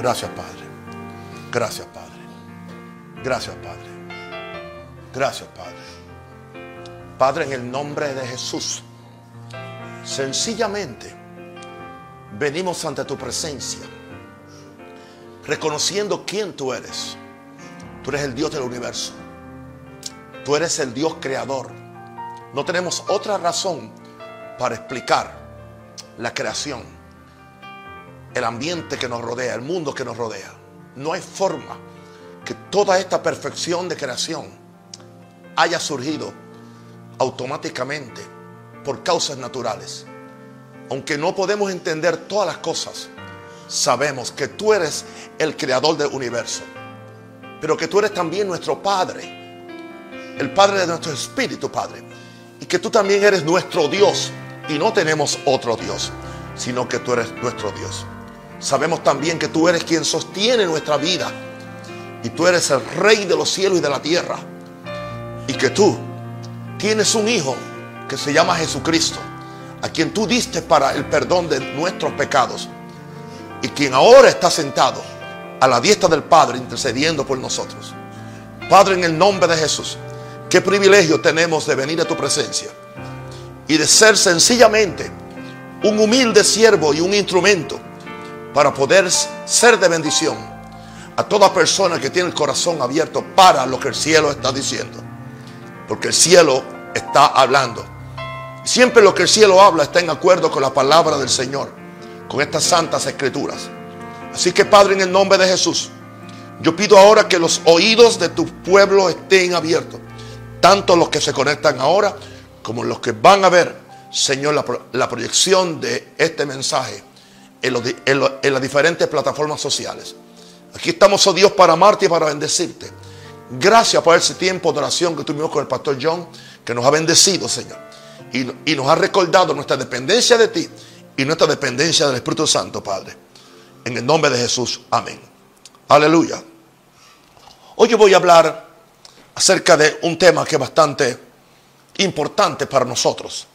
Gracias, Padre. Gracias, Padre. Gracias, Padre. Gracias, Padre. Padre, en el nombre de Jesús, sencillamente venimos ante tu presencia, reconociendo quién tú eres. Tú eres el Dios del universo. Tú eres el Dios creador. No tenemos otra razón para explicar la creación, el ambiente que nos rodea, el mundo que nos rodea. No hay forma que toda esta perfección de creación haya surgido automáticamente por causas naturales. Aunque no podemos entender todas las cosas, sabemos que tú eres el creador del universo, pero que tú eres también nuestro Padre, el Padre de nuestro espíritu, Padre, y que tú también eres nuestro Dios y no tenemos otro Dios, sino que tú eres nuestro Dios. Sabemos también que tú eres quien sostiene nuestra vida y tú eres el rey de los cielos y de la tierra. Y que tú tienes un hijo que se llama Jesucristo, a quien tú diste para el perdón de nuestros pecados y quien ahora está sentado a la diestra del Padre intercediendo por nosotros. Padre, en el nombre de Jesús, qué privilegio tenemos de venir a tu presencia y de ser sencillamente un humilde siervo y un instrumento para poder ser de bendición a toda persona que tiene el corazón abierto para lo que el cielo está diciendo. Porque el cielo está hablando. Siempre lo que el cielo habla está en acuerdo con la palabra del Señor, con estas santas escrituras. Así que Padre, en el nombre de Jesús, yo pido ahora que los oídos de tu pueblo estén abiertos, tanto los que se conectan ahora como los que van a ver, Señor, la, proyección de este mensaje en, las diferentes plataformas sociales. Aquí estamos, oh Dios, para amarte y para bendecirte. Gracias por ese tiempo de oración que tuvimos con el pastor John, que nos ha bendecido, Señor. Y, y nos ha recordado nuestra dependencia de ti y nuestra dependencia del Espíritu Santo, Padre. En el nombre de Jesús. Amén. Aleluya. Hoy yo voy a hablar acerca de un tema que es bastante importante para nosotros.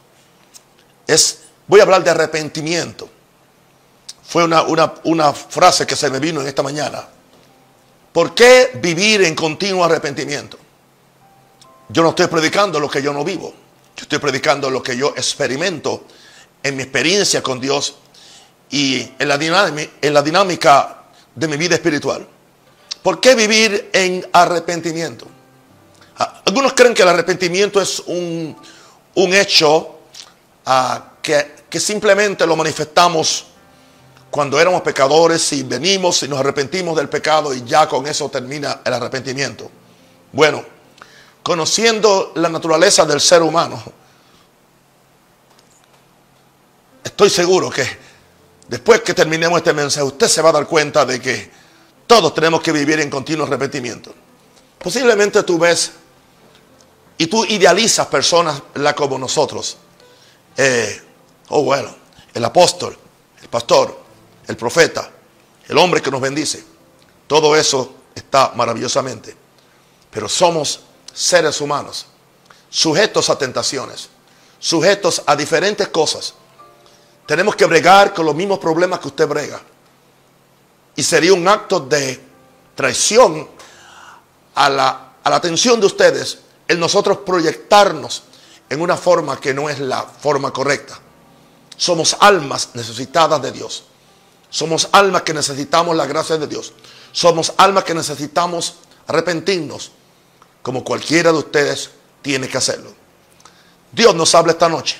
Es, voy a hablar de arrepentimiento. Fue una, una, frase que se me vino en esta mañana. ¿Por qué vivir en continuo arrepentimiento? Yo no estoy predicando lo que yo no vivo. Yo estoy predicando lo que yo experimento en mi experiencia con Dios y en la dinámica, de mi vida espiritual. ¿Por qué vivir en arrepentimiento? Ah, algunos creen que el arrepentimiento es un, hecho ah, que, que simplemente lo manifestamos cuando éramos pecadores y venimos y nos arrepentimos del pecado y ya con eso termina el arrepentimiento. Bueno, conociendo la naturaleza del ser humano, estoy seguro que después que terminemos este mensaje, usted se va a dar cuenta de que todos tenemos que vivir en continuo arrepentimiento. Posiblemente tú ves y tú idealizas personas como nosotros. Eh, oh, bueno, el apóstol, el pastor, el profeta, el hombre que nos bendice. Todo eso está maravillosamente. Pero somos seres humanos, sujetos a tentaciones, sujetos a diferentes cosas. Tenemos que bregar con los mismos problemas que usted brega. Y sería un acto de traición a la, a la atención de ustedes el nosotros proyectarnos en una forma que no es la forma correcta. Somos almas necesitadas de Dios. Somos almas que necesitamos la gracia de Dios. Somos almas que necesitamos arrepentirnos, como cualquiera de ustedes tiene que hacerlo. Dios nos habla esta noche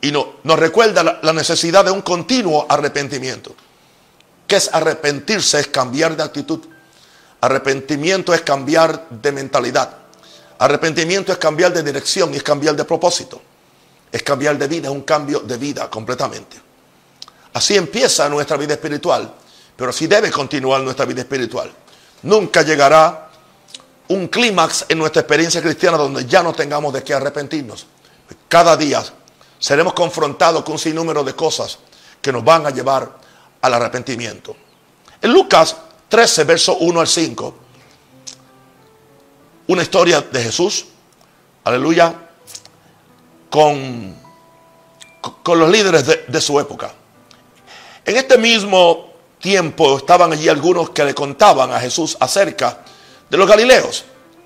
y, nos recuerda la, la necesidad de un continuo arrepentimiento. ¿Qué es arrepentirse? Es cambiar de actitud. Arrepentimiento es cambiar de mentalidad. Arrepentimiento es cambiar de dirección y es cambiar de propósito. Es cambiar de vida, es un cambio de vida completamente. Así empieza nuestra vida espiritual, pero así debe continuar nuestra vida espiritual. Nunca llegará un clímax en nuestra experiencia cristiana donde ya no tengamos de qué arrepentirnos. Cada día seremos confrontados con un sinnúmero de cosas que nos van a llevar al arrepentimiento. En Lucas 13, verso 1 al 5, una historia de Jesús, aleluya, con, con los líderes de su época. En este mismo tiempo estaban allí algunos que le contaban a Jesús acerca de los galileos,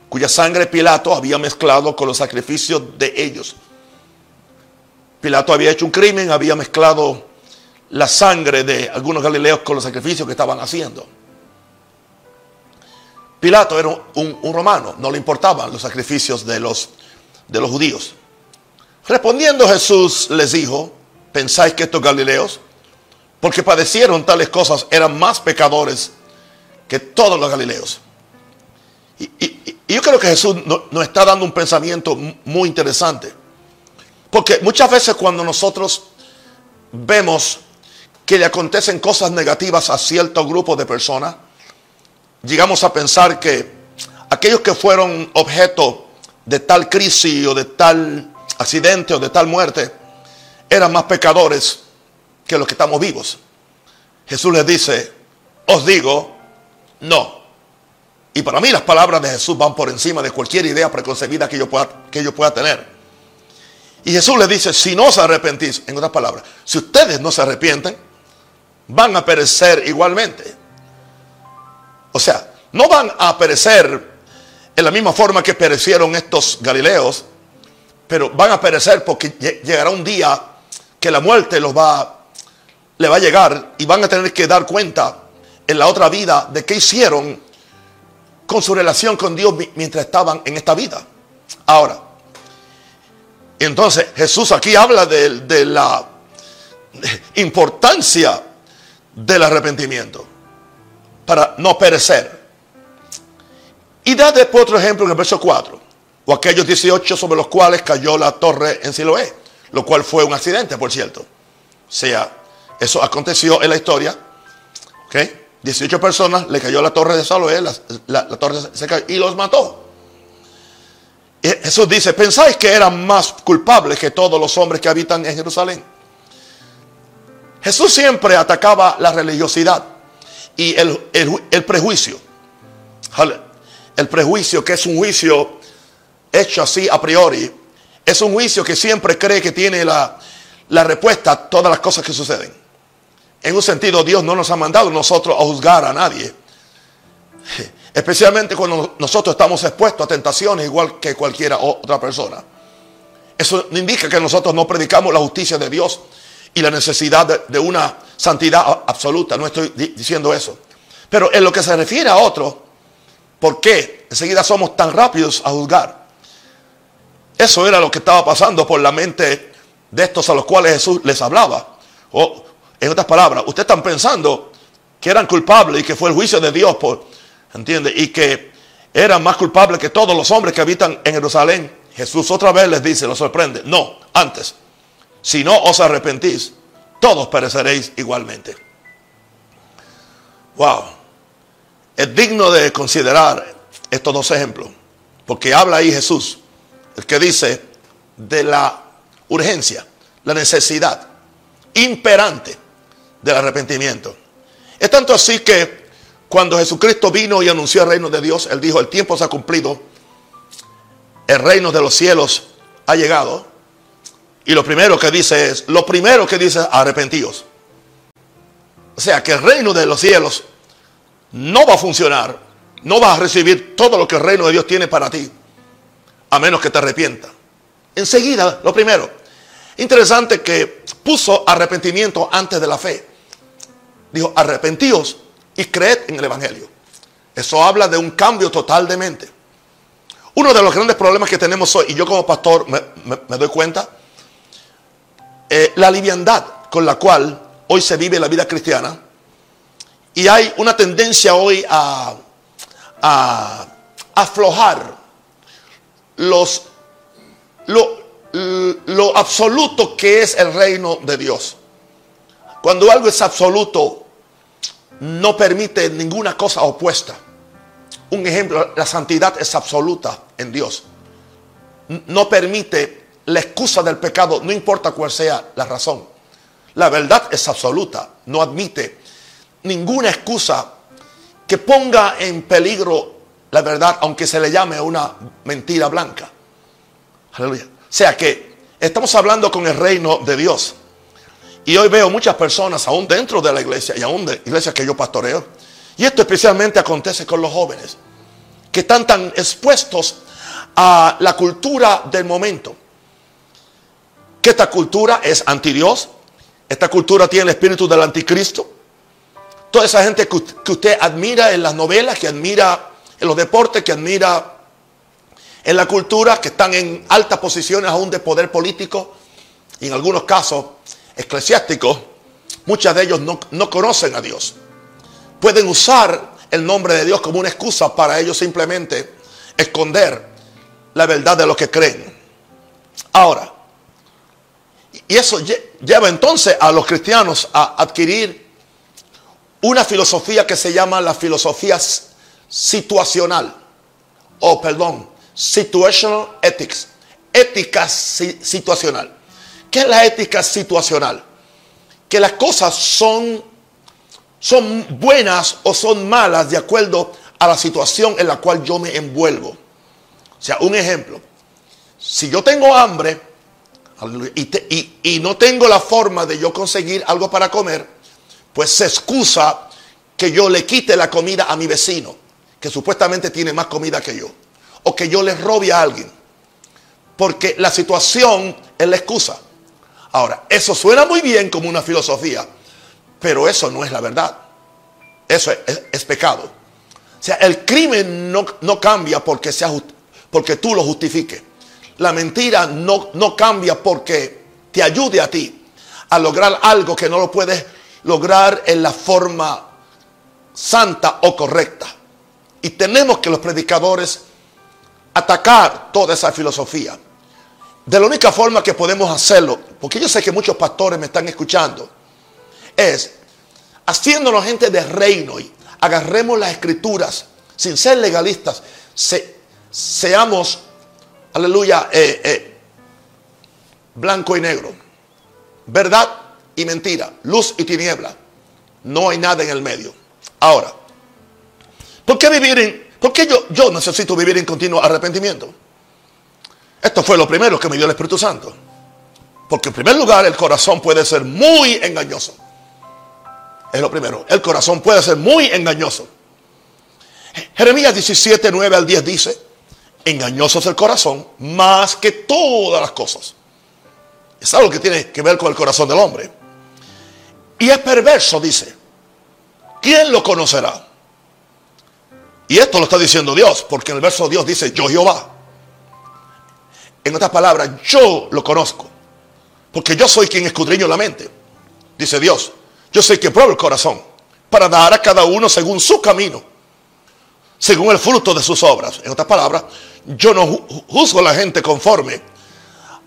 cuya sangre Pilato había mezclado con los sacrificios de ellos. Pilato había hecho un crimen, había mezclado la sangre de algunos galileos con los sacrificios que estaban haciendo. Pilato era un, romano, no le importaban los sacrificios de los, de los judíos. Respondiendo Jesús les dijo, ¿pensáis que estos galileos, porque padecieron tales cosas, eran más pecadores que todos los galileos? Y, yo creo que Jesús nos está dando un pensamiento muy interesante. Porque muchas veces cuando nosotros vemos que le acontecen cosas negativas a cierto grupo de personas, llegamos a pensar que aquellos que fueron objeto de tal crisis o de tal accidente o de tal muerte eran más pecadores que los que estamos vivos. Jesús les dice, os digo, no. Y para mí las palabras de Jesús van por encima de cualquier idea preconcebida que yo pueda, que yo pueda tener. Y Jesús les dice, si no os arrepentís, en otras palabras, si ustedes no se arrepienten, van a perecer igualmente. O sea, no van a perecer en la misma forma que perecieron estos galileos, pero van a perecer porque llegará un día que la muerte los va, le va a llegar y van a tener que dar cuenta en la otra vida de qué hicieron con su relación con Dios mientras estaban en esta vida. Ahora, entonces Jesús aquí habla de, de la importancia del arrepentimiento para no perecer. Y da después otro ejemplo en el verso 4, o aquellos 18 sobre los cuales cayó la torre en Siloé, lo cual fue un accidente, por cierto. O sea, eso aconteció en la historia. ¿ok? 18 personas le cayó la torre de Siloé, la, torre se cayó y los mató. Jesús dice, ¿pensáis que eran más culpables que todos los hombres que habitan en Jerusalén? Jesús siempre atacaba la religiosidad y el, prejuicio. El prejuicio que es un juicio hecho así a priori. Es un juicio que siempre cree que tiene la respuesta a todas las cosas que suceden. En un sentido, Dios no nos ha mandado nosotros a juzgar a nadie. Especialmente cuando nosotros estamos expuestos a tentaciones igual que cualquiera otra persona. Eso indica que nosotros no predicamos la justicia de Dios y la necesidad de, una santidad absoluta. No estoy diciendo eso. Pero en lo que se refiere a otro, ¿por qué enseguida somos tan rápidos a juzgar? Eso era lo que estaba pasando por la mente de estos a los cuales Jesús les hablaba. O, en otras palabras, ustedes están pensando que eran culpables y que fue el juicio de Dios, por, ¿entiende? Y que eran más culpables que todos los hombres que habitan en Jerusalén. Jesús otra vez les dice, lo sorprende. No, antes. Si no os arrepentís, todos pereceréis igualmente. Wow. Es digno de considerar estos dos ejemplos. Porque habla ahí Jesús, el que dice de la urgencia, la necesidad imperante del arrepentimiento. Es tanto así que cuando Jesucristo vino y anunció el reino de Dios, Él dijo, el tiempo se ha cumplido, el reino de los cielos ha llegado. Y lo primero que dice es, lo primero que dice, arrepentíos. O sea, que el reino de los cielos no va a funcionar, no vas a recibir todo lo que el reino de Dios tiene para ti, a menos que te arrepienta. Enseguida, lo primero. Interesante que puso arrepentimiento antes de la fe. Dijo, arrepentíos y creed en el Evangelio. Eso habla de un cambio total de mente. Uno de los grandes problemas que tenemos hoy, y yo como pastor me doy cuenta, eh, la liviandad con la cual hoy se vive la vida cristiana. Y hay una tendencia hoy a, a aflojar los, lo, lo absoluto que es el reino de Dios. Cuando algo es absoluto, no permite ninguna cosa opuesta. Un ejemplo, la santidad es absoluta en Dios. No permite la excusa del pecado, no importa cuál sea la razón. La verdad es absoluta, no admite ninguna excusa que ponga en peligro la verdad, aunque se le llame una mentira blanca. Aleluya. O sea que estamos hablando con el reino de Dios. Y hoy veo muchas personas, aún dentro de la iglesia y aún de iglesias que yo pastoreo, y esto especialmente acontece con los jóvenes, que están tan expuestos a la cultura del momento. Que esta cultura es anti Dios, esta cultura tiene el espíritu del anticristo. Toda esa gente que, usted admira en las novelas, que admira en los deportes, que admira en la cultura, que están en altas posiciones aún de poder político y en algunos casos eclesiásticos, muchos de ellos no, no conocen a Dios. Pueden usar el nombre de Dios como una excusa para ellos simplemente esconder la verdad de lo que creen. Ahora, y eso lleva entonces a los cristianos a adquirir una filosofía que se llama la filosofía situacional, o perdón, situational ethics, ética situacional. ¿Qué es la ética situacional? Que las cosas son, son buenas o son malas de acuerdo a la situación en la cual yo me envuelvo. O sea, un ejemplo. Si yo tengo hambre y, y no tengo la forma de yo conseguir algo para comer, pues se excusa que yo le quite la comida a mi vecino, que supuestamente tiene más comida que yo, o que yo le robe a alguien, porque la situación es la excusa. Ahora, eso suena muy bien como una filosofía, pero eso no es la verdad. Eso es, pecado. O sea, el crimen no, no cambia porque, sea, porque tú lo justifiques. La mentira no, no cambia porque te ayude a ti a lograr algo que no lo puedes lograr en la forma santa o correcta. Y tenemos que los predicadores atacar toda esa filosofía. De la única forma que podemos hacerlo, porque yo sé que muchos pastores me están escuchando, es haciéndonos gente de reino y agarremos las escrituras sin ser legalistas, seamos, aleluya, eh, eh, blanco y negro, verdad y mentira, luz y tiniebla. No hay nada en el medio. Ahora, ¿por qué vivir en, por qué yo, yo necesito vivir en continuo arrepentimiento? Esto fue lo primero que me dio el Espíritu Santo. Porque en primer lugar el corazón puede ser muy engañoso. Es lo primero. El corazón puede ser muy engañoso. Jeremías 17, 9 al 10 dice, engañoso es el corazón más que todas las cosas. Es algo que tiene que ver con el corazón del hombre. Y es perverso, dice. ¿Quién lo conocerá? Y esto lo está diciendo Dios, porque en el verso Dios dice, yo Jehová. En otras palabras, yo lo conozco. Porque yo soy quien escudriño la mente. Dice Dios, yo soy quien prueba el corazón. Para dar a cada uno según su camino. Según el fruto de sus obras. En otras palabras, yo no juzgo a la gente conforme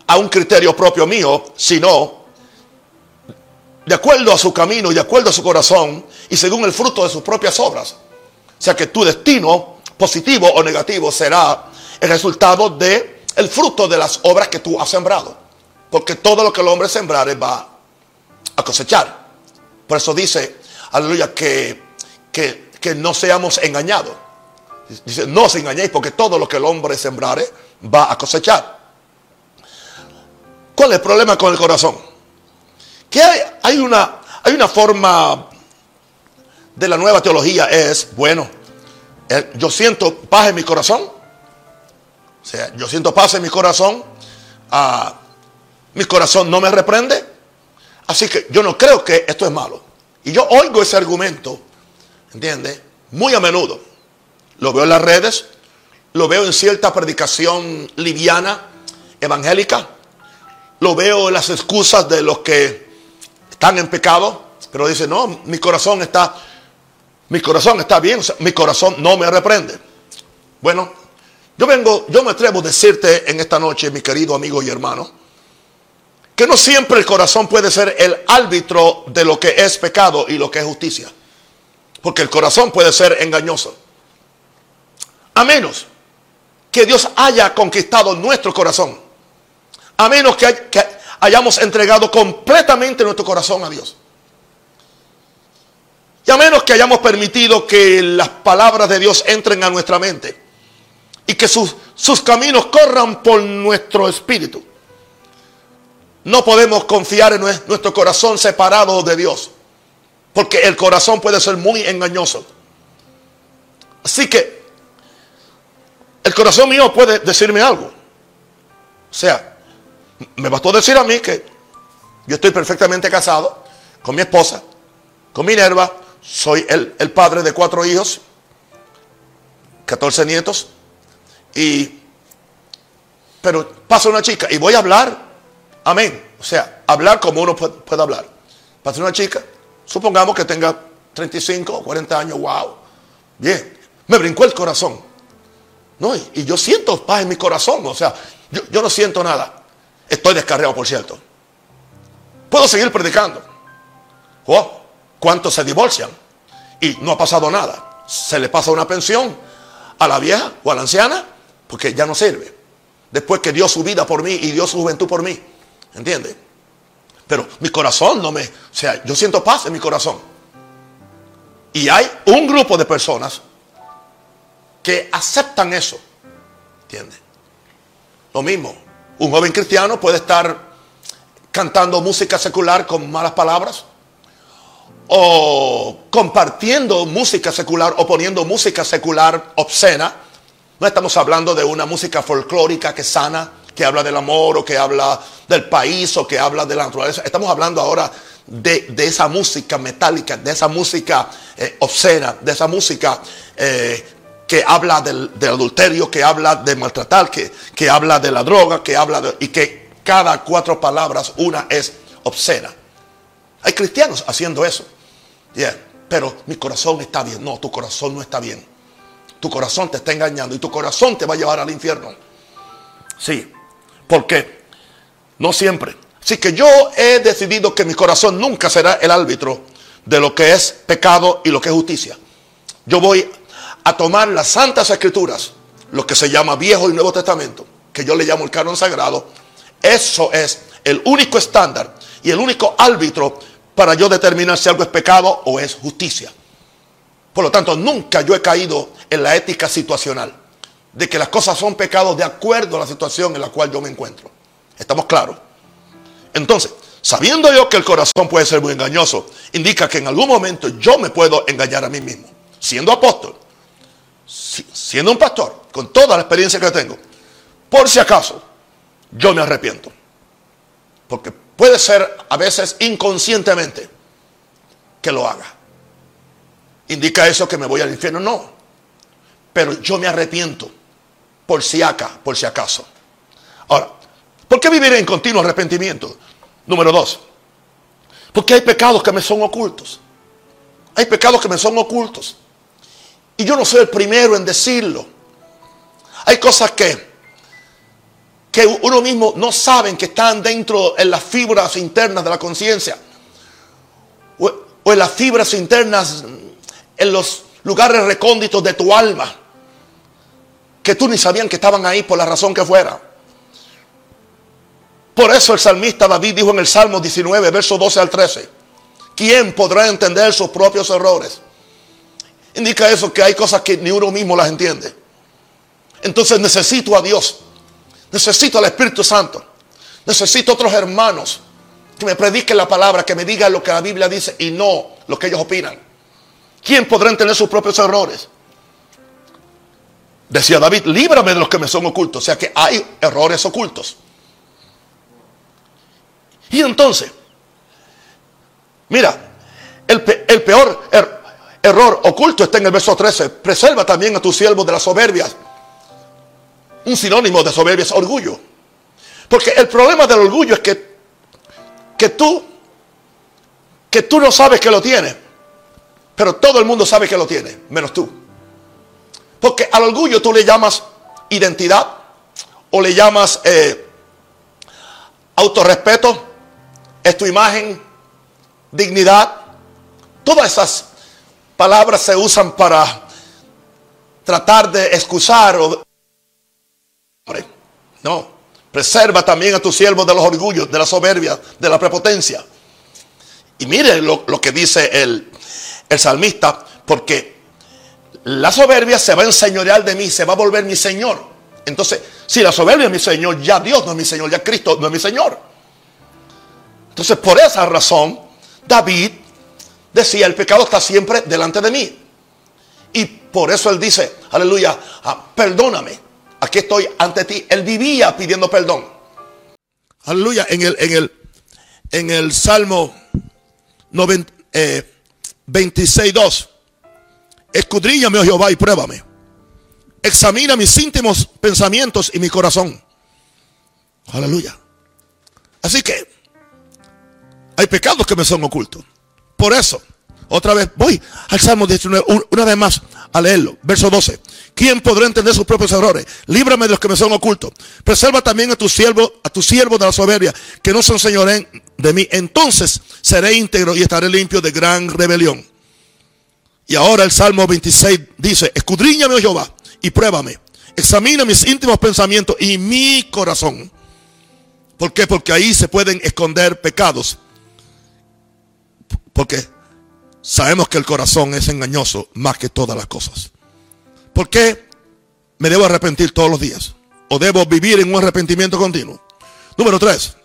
a un criterio propio mío, sino de acuerdo a su camino y de acuerdo a su corazón y según el fruto de sus propias obras. O sea que tu destino, positivo o negativo, será el resultado de el fruto de las obras que tú has sembrado. Porque todo lo que el hombre sembrare va a cosechar. Por eso dice, aleluya, que, que, que no seamos engañados. Dice, no os engañéis porque todo lo que el hombre sembrare va a cosechar. ¿Cuál es el problema con el corazón? Que hay, una, hay una forma de la nueva teología, es, bueno, yo siento paz en mi corazón. O sea, yo siento paz en mi corazón. Ah, mi corazón no me reprende. Así que yo no creo que esto es malo. Y yo oigo ese argumento, ¿entiende? Muy a menudo. Lo veo en las redes, lo veo en cierta predicación liviana, evangélica. Lo veo en las excusas de los que están en pecado, pero dice, no, mi corazón está, mi corazón está bien, mi corazón no me reprende. Bueno, yo vengo, yo me atrevo a decirte en esta noche, mi querido amigo y hermano, que no siempre el corazón puede ser el árbitro de lo que es pecado y lo que es justicia. Porque el corazón puede ser engañoso. A menos que Dios haya conquistado nuestro corazón. A menos que, que hayamos entregado completamente nuestro corazón a Dios. Y a menos que hayamos permitido que las palabras de Dios entren a nuestra mente y que sus, sus caminos corran por nuestro espíritu. no podemos confiar en nuestro corazón separado de Dios. Porque el corazón puede ser muy engañoso. Así que el corazón mío puede decirme algo. O sea, me bastó decir a mí que yo estoy perfectamente casado con mi esposa, con Minerva, soy el, el padre de cuatro hijos, 14 nietos, y pero pasa una chica y voy a hablar, amén. O sea, hablar como uno puede, hablar. Pasa una chica, supongamos que tenga 35 o 40 años, wow, bien, me brincó el corazón. No, y, yo siento paz en mi corazón, o sea, yo, no siento nada. Estoy descarriado, por cierto. Puedo seguir predicando. Oh, ¿Cuántos se divorcian? Y no ha pasado nada. Se le pasa una pensión a la vieja o a la anciana porque ya no sirve. Después que dio su vida por mí y dio su juventud por mí. ¿Entiende? Pero mi corazón no me... O sea, yo siento paz en mi corazón. Y hay un grupo de personas que aceptan eso. ¿Entiende? Lo mismo, un joven cristiano puede estar cantando música secular con malas palabras o compartiendo música secular o poniendo música secular obscena. No estamos hablando de una música folclórica que sana, que habla del amor o que habla del país o que habla de la naturaleza. Estamos hablando ahora de, esa música metálica, de esa música eh, obscena, de esa música eh, que habla del, adulterio, que habla de maltratar, que, que habla de la droga, que habla de, y que cada cuatro palabras una es obscena. Hay cristianos haciendo eso. Pero mi corazón está bien. No, tu corazón no está bien. Tu corazón te está engañando y tu corazón te va a llevar al infierno. Sí. porque No siempre. Así que yo he decidido que mi corazón nunca será el árbitro de lo que es pecado y lo que es justicia. Yo voy a tomar las santas escrituras, lo que se llama Viejo y Nuevo Testamento, que yo le llamo el canon sagrado. Eso es el único estándar y el único árbitro para yo determinar si algo es pecado o es justicia. Por lo tanto, nunca yo he caído en la ética situacional, de que las cosas son pecados de acuerdo a la situación en la cual yo me encuentro. ¿Estamos claros? Entonces, sabiendo yo que el corazón puede ser muy engañoso, indica que en algún momento yo me puedo engañar a mí mismo. Siendo apóstol, siendo un pastor, con toda la experiencia que tengo, por si acaso, yo me arrepiento. Porque puede ser a veces inconscientemente que lo haga. ¿Indica eso que me voy al infierno? No. Pero yo me arrepiento por si acá, por si acaso. Ahora, ¿por qué vivir en continuo arrepentimiento? Número dos, porque hay pecados que me son ocultos. Hay pecados que me son ocultos. Y yo no soy el primero en decirlo. Hay cosas que que uno mismo no sabe que están dentro en las fibras internas de la conciencia o, en las fibras internas en los lugares recónditos de tu alma que tú ni sabían que estaban ahí por la razón que fuera. Por eso el salmista David dijo en el Salmo 19, verso 12 al 13, ¿quién podrá entender sus propios errores? Indica eso que hay cosas que ni uno mismo las entiende. Entonces necesito a Dios Necesito al Espíritu Santo. Necesito otros hermanos que me prediquen la palabra, que me digan lo que la Biblia dice y no lo que ellos opinan. ¿Quién podrá entender sus propios errores? Decía David, líbrame de los que me son ocultos. O sea que hay errores ocultos. Y entonces, mira, el, peor er, error oculto está en el verso 13. Preserva también a tus siervos de las soberbias un sinónimo de soberbia es orgullo. Porque el problema del orgullo es que, que tú, que tú no sabes que lo tienes, pero todo el mundo sabe que lo tiene, menos tú. Porque al orgullo tú le llamas identidad o le llamas eh, autorrespeto, es tu imagen, dignidad. Todas esas palabras se usan para tratar de excusar o no, preserva también a tus siervos de los orgullos, de la soberbia, de la prepotencia. Y mire lo, que dice el, el salmista, porque la soberbia se va a enseñorear de mí, se va a volver mi Señor. Entonces, si la soberbia es mi Señor, ya Dios no es mi Señor, ya Cristo no es mi Señor. Entonces, por esa razón, David decía, el pecado está siempre delante de mí. Y por eso él dice, aleluya, ah, perdóname, aquí estoy ante ti. Él vivía pidiendo perdón. Aleluya, en el, en el, en el Salmo 26, 2. Escudriñame, oh Jehová, y pruébame. Examina mis íntimos pensamientos y mi corazón. Aleluya. Así que hay pecados que me son ocultos. Por eso, otra vez voy al Salmo 19, una vez más a leerlo. Verso 12. ¿Quién podrá entender sus propios errores? Líbrame de los que me son ocultos. Preserva también a tu siervo, a tu siervo de la soberbia, que no son señores de mí. Entonces seré íntegro y estaré limpio de gran rebelión. Y ahora el Salmo 26 dice, escudriñame, oh Jehová, y pruébame. Examina mis íntimos pensamientos y mi corazón. ¿Por qué? Porque ahí se pueden esconder pecados. Porque sabemos que el corazón es engañoso más que todas las cosas. ¿Por qué me debo arrepentir todos los días? ¿O debo vivir en un arrepentimiento continuo? Número tres.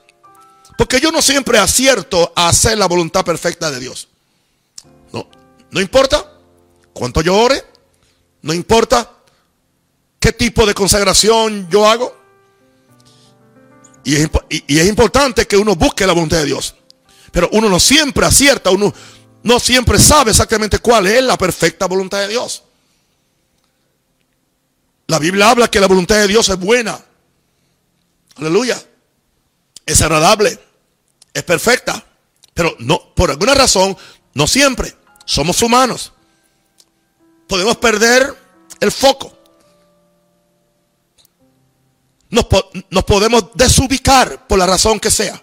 Porque yo no siempre acierto a hacer la voluntad perfecta de Dios. No, importa cuánto yo ore. No importa qué tipo de consagración yo hago. Y es, y es, importante que uno busque la voluntad de Dios. Pero uno no siempre acierta, uno no siempre sabe exactamente cuál es la perfecta voluntad de Dios. La Biblia habla que la voluntad de Dios es buena. Aleluya. Es agradable. Es perfecta. Pero no, por alguna razón, no siempre. Somos humanos. Podemos perder el foco. Nos, podemos desubicar por la razón que sea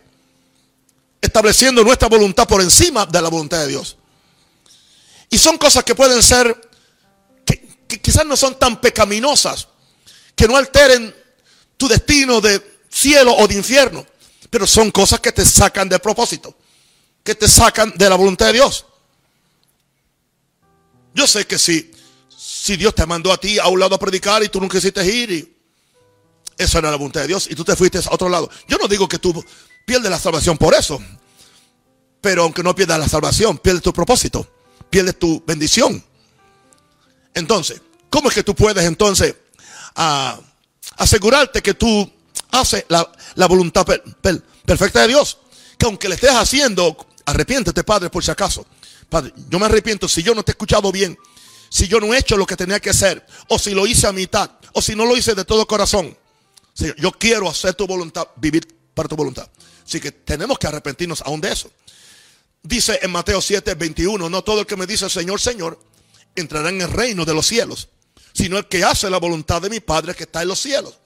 estableciendo nuestra voluntad por encima de la voluntad de Dios. Y son cosas que pueden ser, que, quizás no son tan pecaminosas, que no alteren tu destino de cielo o de infierno, pero son cosas que te sacan del propósito, que te sacan de la voluntad de Dios. Yo sé que si, si Dios te mandó a ti a un lado a predicar y tú no quisiste ir, y eso era la voluntad de Dios, y tú te fuiste a otro lado. Yo no digo que tú Pierde la salvación por eso. Pero aunque no pierdas la salvación, pierdes tu propósito, pierdes tu bendición. Entonces, ¿cómo es que tú puedes entonces ah, asegurarte que tú haces la, voluntad perfecta de Dios? Que aunque le estés haciendo, arrepiéntete, Padre, por si acaso. Yo me arrepiento si yo no te he escuchado bien, si yo no he hecho lo que tenía que hacer, o si lo hice a mitad, o si no lo hice de todo corazón. yo quiero hacer tu voluntad, vivir para tu voluntad. Así que tenemos que arrepentirnos aún de eso. Dice en Mateo 7, 21, no todo el que me dice Señor, Señor, entrará en el reino de los cielos, sino el que hace la voluntad de mi Padre que está en los cielos.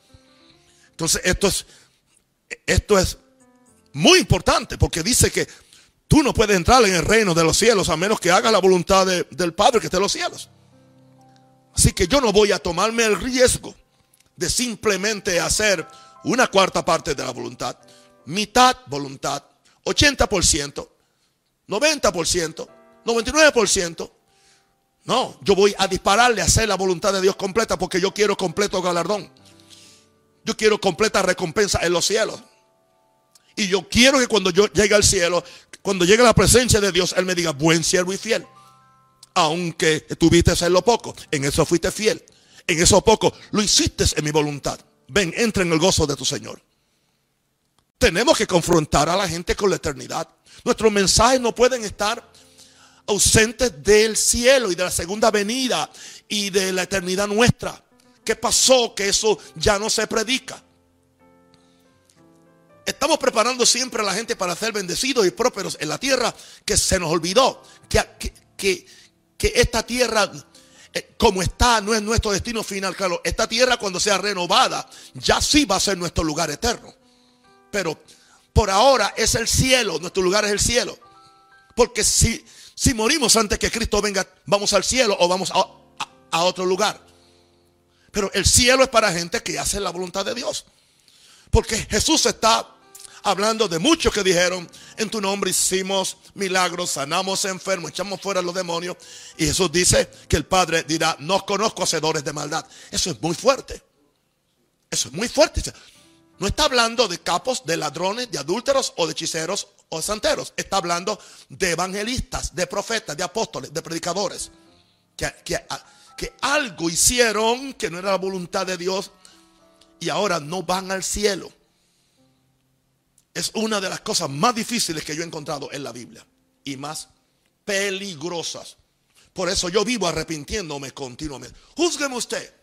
Entonces esto es, esto es muy importante porque dice que tú no puedes entrar en el reino de los cielos a menos que hagas la voluntad del Padre que está en los cielos. Así que yo no voy a tomarme el riesgo de simplemente hacer una cuarta parte de la voluntad mitad voluntad, 80%, 90%, 99%. No, yo voy a dispararle a hacer la voluntad de Dios completa porque yo quiero completo galardón. Yo quiero completa recompensa en los cielos. Y yo quiero que cuando yo llegue al cielo, cuando llegue la presencia de Dios, Él me diga, buen siervo y fiel. Aunque tuviste en lo poco, en eso fuiste fiel. En eso poco lo hiciste en mi voluntad. Ven, entra en el gozo de tu Señor. Tenemos que confrontar a la gente con la eternidad. Nuestros mensajes no pueden estar ausentes del cielo y de la segunda venida y de la eternidad nuestra. ¿Qué pasó? Que eso ya no se predica. Estamos preparando siempre a la gente para ser bendecidos y prósperos en la tierra que se nos olvidó que, que, que, esta tierra eh, como está no es nuestro destino final, claro. Esta tierra cuando sea renovada ya sí va a ser nuestro lugar eterno. Pero por ahora es el cielo, nuestro lugar es el cielo. Porque si, si morimos antes que Cristo venga, vamos al cielo o vamos a, a otro lugar. Pero el cielo es para gente que hace la voluntad de Dios. Porque Jesús está hablando de muchos que dijeron, en tu nombre hicimos milagros, sanamos enfermos, echamos fuera a los demonios. Y Jesús dice que el Padre dirá, no conozco hacedores de maldad. Eso es muy fuerte. Eso es muy fuerte. No está hablando de capos, de ladrones, de adúlteros o de hechiceros o santeros. Está hablando de evangelistas, de profetas, de apóstoles, de predicadores. Que, que, que algo hicieron que no era la voluntad de Dios y ahora no van al cielo. Es una de las cosas más difíciles que yo he encontrado en la Biblia y más peligrosas. Por eso yo vivo arrepintiéndome continuamente. Júzgueme usted.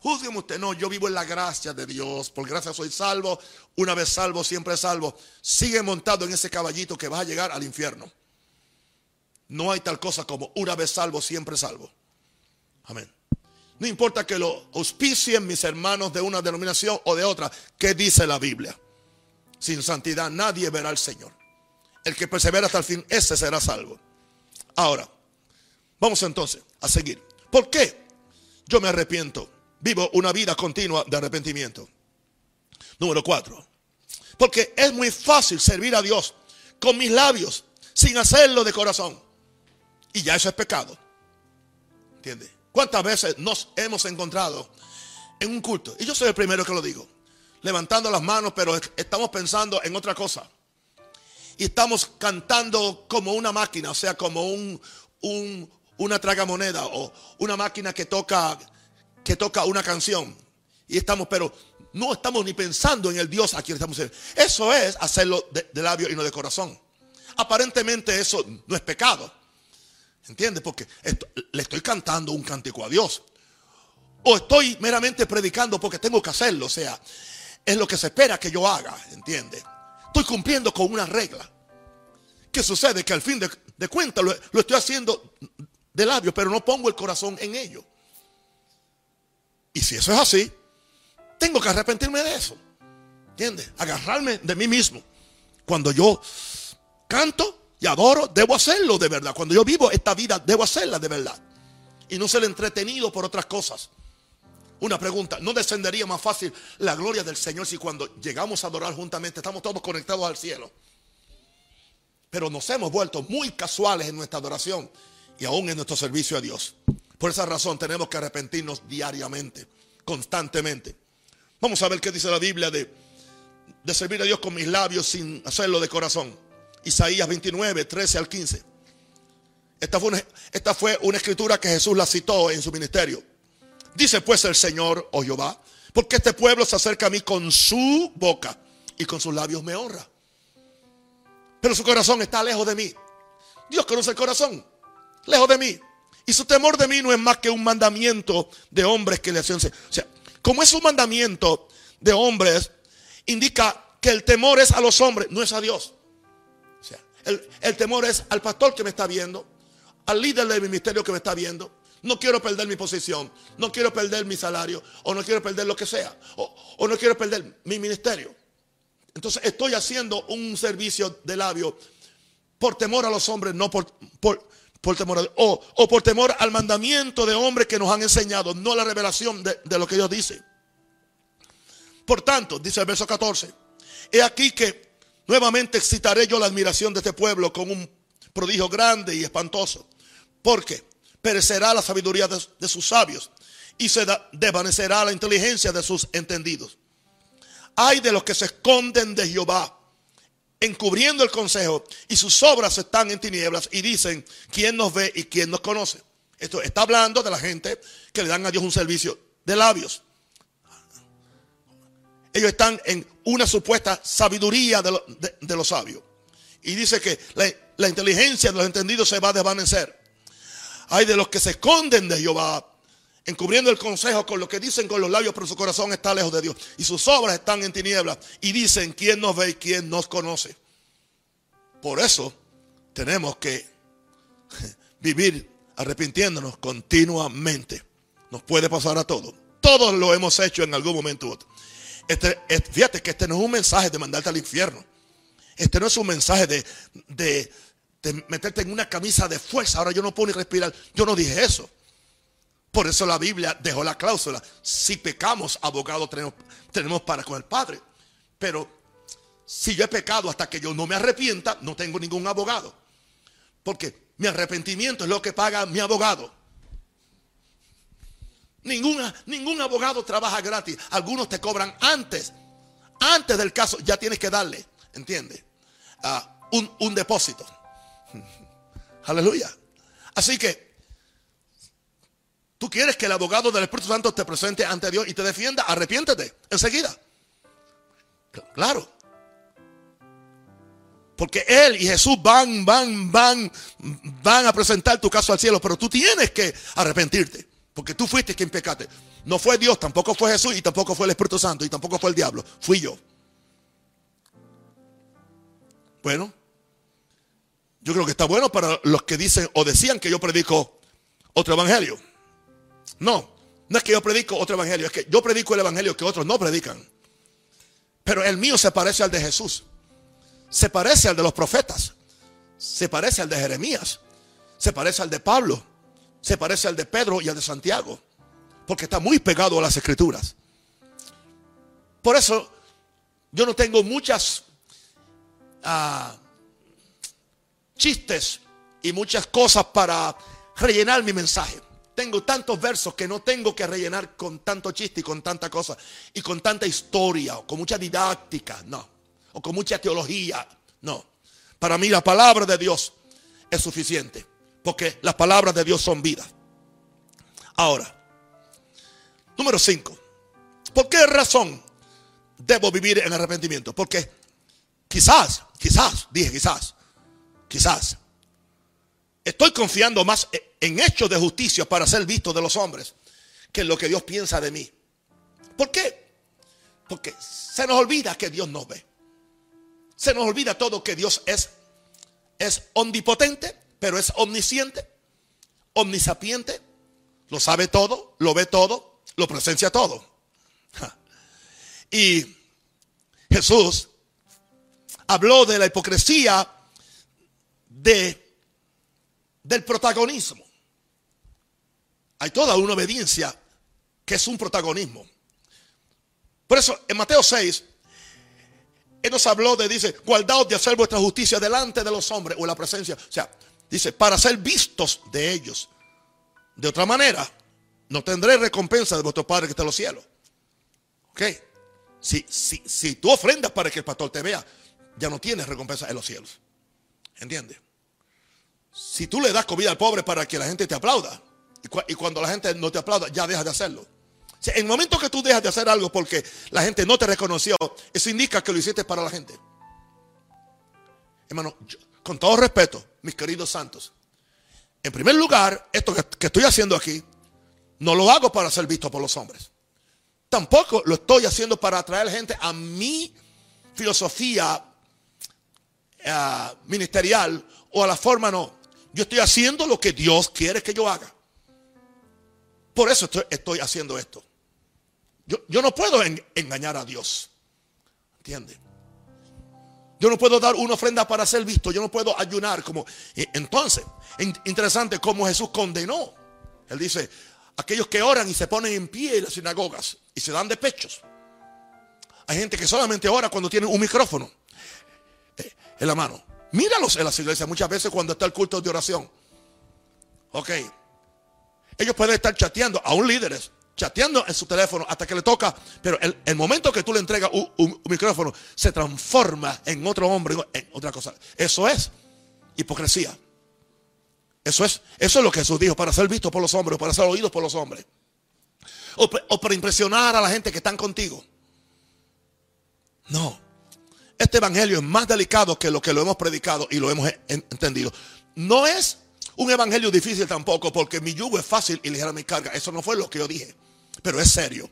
Júzgueme usted. No, yo vivo en la gracia de Dios. Por gracia soy salvo. Una vez salvo, siempre salvo. Sigue montado en ese caballito que va a llegar al infierno. No hay tal cosa como una vez salvo, siempre salvo. Amén. No importa que lo auspicien mis hermanos de una denominación o de otra. ¿Qué dice la Biblia? Sin santidad nadie verá al Señor. El que persevera hasta el fin, ese será salvo. Ahora, vamos entonces a seguir. ¿Por qué yo me arrepiento? Vivo una vida continua de arrepentimiento. Número cuatro. Porque es muy fácil servir a Dios con mis labios sin hacerlo de corazón. Y ya eso es pecado. ¿Entiende? ¿Cuántas veces nos hemos encontrado en un culto? Y yo soy el primero que lo digo. Levantando las manos, pero estamos pensando en otra cosa y estamos cantando como una máquina, o sea, como un, un, una tragamoneda o una máquina que toca, que toca una canción. Y estamos, pero no estamos ni pensando en el Dios a quien estamos Eso es hacerlo de, de labio y no de corazón. Aparentemente eso no es pecado. ¿Entiendes? Porque le estoy cantando un cántico a Dios. O estoy meramente predicando porque tengo que hacerlo. O sea, es lo que se espera que yo haga. ¿Entiendes? Estoy cumpliendo con una regla. ¿Qué sucede? Que al fin de, cuentas lo, lo, estoy haciendo de labios, pero no pongo el corazón en ello. Y si eso es así, tengo que arrepentirme de eso. ¿Entiendes? Agarrarme de mí mismo. Cuando yo canto y adoro, debo hacerlo de verdad. Cuando yo vivo esta vida, debo hacerla de verdad. Y no ser entretenido por otras cosas. Una pregunta, ¿no descendería más fácil la gloria del Señor si cuando llegamos a adorar juntamente estamos todos conectados al cielo? Pero nos hemos vuelto muy casuales en nuestra adoración y aún en nuestro servicio a Dios. Por esa razón tenemos que arrepentirnos diariamente, constantemente. Vamos a ver qué dice la Biblia de, servir a Dios con mis labios sin hacerlo de corazón. Isaías 29, 13 al 15. Esta fue, una, esta fue una escritura que Jesús la citó en su ministerio. Dice pues el Señor, oh Jehová, porque este pueblo se acerca a mí con su boca y con sus labios me honra. Pero su corazón está lejos de mí. Dios conoce el corazón, lejos de mí. Y su temor de mí no es más que un mandamiento de hombres que le hacen. O sea, como es un mandamiento de hombres, indica que el temor es a los hombres, no es a Dios. O el, el temor es al pastor que me está viendo, al líder del ministerio que me está viendo, no quiero perder mi posición, no quiero perder mi salario, o no quiero perder lo que sea, o, no quiero perder mi ministerio. Entonces estoy haciendo un servicio de labio por temor a los hombres, no por, por, temor a, o, o por temor al mandamiento de hombres que nos han enseñado, no la revelación de, de lo que Dios dice. Por tanto, dice el verso 14, he aquí que nuevamente excitaré yo la admiración de este pueblo con un prodigio grande y espantoso. ¿Por qué? Perecerá la sabiduría de, sus sabios y se desvanecerá la inteligencia de sus entendidos. Hay de los que se esconden de Jehová, encubriendo el consejo, y sus obras están en tinieblas y dicen, ¿quién nos ve y quién nos conoce? Esto está hablando de la gente que le dan a Dios un servicio de labios. Ellos están en una supuesta sabiduría de, los sabios. Y dice que la, la inteligencia de los entendidos se va a desvanecer. Hay de los que se esconden de Jehová, encubriendo el consejo con lo que dicen con los labios, pero su corazón está lejos de Dios. Y sus obras están en tinieblas. Y dicen, ¿quién nos ve y quién nos conoce? Por eso tenemos que vivir arrepintiéndonos continuamente. Nos puede pasar a todos. Todos lo hemos hecho en algún momento u otro. Este, fíjate que este no es un mensaje de mandarte al infierno. Este no es un mensaje de, de de meterte en una camisa de fuerza. Ahora yo no puedo ni respirar. Yo no dije eso. Por eso la Biblia dejó la cláusula. Si pecamos, abogado tenemos, tenemos para con el Padre. Pero si yo he pecado hasta que yo no me arrepienta, no tengo ningún abogado. Porque mi arrepentimiento es lo que paga mi abogado. Ninguna, ningún abogado trabaja gratis. Algunos te cobran antes. Antes del caso ya tienes que darle. ¿Entiendes? Ah, un, un depósito. Aleluya. Así que tú quieres que el abogado del Espíritu Santo te presente ante Dios y te defienda, arrepiéntete enseguida. Claro. Porque Él y Jesús van, van, van, van a presentar tu caso al cielo, pero tú tienes que arrepentirte. Porque tú fuiste quien pecaste. No fue Dios, tampoco fue Jesús y tampoco fue el Espíritu Santo y tampoco fue el diablo. Fui yo. Bueno, yo creo que está bueno para los que dicen o decían que yo predico otro evangelio. No, no es que yo predico otro evangelio, es que yo predico el evangelio que otros no predican. Pero el mío se parece al de Jesús. Se parece al de los profetas. Se parece al de Jeremías. Se parece al de Pablo. Se parece al de Pedro y al de Santiago. Porque está muy pegado a las escrituras. Por eso yo no tengo muchas ah, chistes y muchas cosas para rellenar mi mensaje. Tengo tantos versos que no tengo que rellenar con tanto chiste y con tanta cosa y con tanta historia o con mucha didáctica, no. O con mucha teología, no. Para mí la palabra de Dios es suficiente porque las palabras de Dios son vida. Ahora, número 5. ¿Por qué razón debo vivir en arrepentimiento? Porque quizás, quizás, dije quizás, quizás, estoy confiando más en hechos de justicia para ser visto de los hombres que en lo que Dios piensa de mí. ¿Por qué? Porque se nos olvida que Dios nos ve. Se nos olvida todo que Dios es, es omnipotente, pero es omnisciente, omnisapiente, lo sabe todo, lo ve todo, lo presencia todo. Y Jesús habló de la hipocresía de, del protagonismo. Hay toda una obediencia que es un protagonismo. Por eso en Mateo 6, Él nos habló de, dice, guardaos de hacer vuestra justicia delante de los hombres o en la presencia. O sea, dice, para ser vistos de ellos. De otra manera, no tendré recompensa de vuestro Padre que está en los cielos. ¿Ok? Si, si, si tú ofrendas para que el pastor te vea, ya no tienes recompensa en los cielos. ¿Entiendes? Si tú le das comida al pobre para que la gente te aplauda, y, cuando la gente no te aplauda, ya dejas de hacerlo. en el momento que tú dejas de hacer algo porque la gente no te reconoció, eso indica que lo hiciste para la gente. Hermano, con todo respeto, mis queridos santos, en primer lugar, esto que, estoy haciendo aquí, no lo hago para ser visto por los hombres. Tampoco lo estoy haciendo para atraer gente a mi filosofía eh, ministerial o a la forma no. Yo estoy haciendo lo que Dios quiere que yo haga. Por eso estoy, haciendo esto. Yo, no puedo engañar a Dios. ¿Entiende? Yo no puedo dar una ofrenda para ser visto. Yo no puedo ayunar como... Entonces, interesante cómo Jesús condenó. Él dice, aquellos que oran y se ponen en pie en las sinagogas y se dan de pechos. Hay gente que solamente ora cuando tiene un micrófono eh, en la mano. Míralos en las iglesias muchas veces cuando está el culto de oración. Ok. Ellos pueden estar chateando, aún líderes, chateando en su teléfono hasta que le toca, pero el, momento que tú le entregas un, micrófono se transforma en otro hombre, en otra cosa. Eso es hipocresía. Eso es, eso es lo que Jesús dijo, para ser visto por los hombres, para ser oídos por los hombres. O, o para impresionar a la gente que están contigo. No. Este evangelio es más delicado que lo que lo hemos predicado y lo hemos entendido. No es un evangelio difícil tampoco, porque mi yugo es fácil y ligera mi carga. Eso no fue lo que yo dije, pero es serio.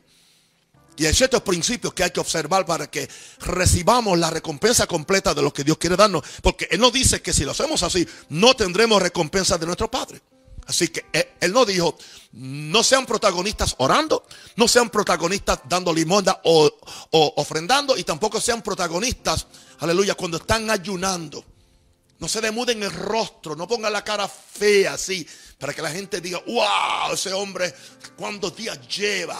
Y hay ciertos principios que hay que observar para que recibamos la recompensa completa de lo que Dios quiere darnos. Porque Él nos dice que si lo hacemos así, no tendremos recompensa de nuestro Padre. Así que Él no dijo, no sean protagonistas orando, no sean protagonistas dando limonda o, o ofrendando, y tampoco sean protagonistas, aleluya, cuando están ayunando. No se demuden el rostro, no pongan la cara fea así, para que la gente diga, wow, ese hombre, ¿cuántos días lleva?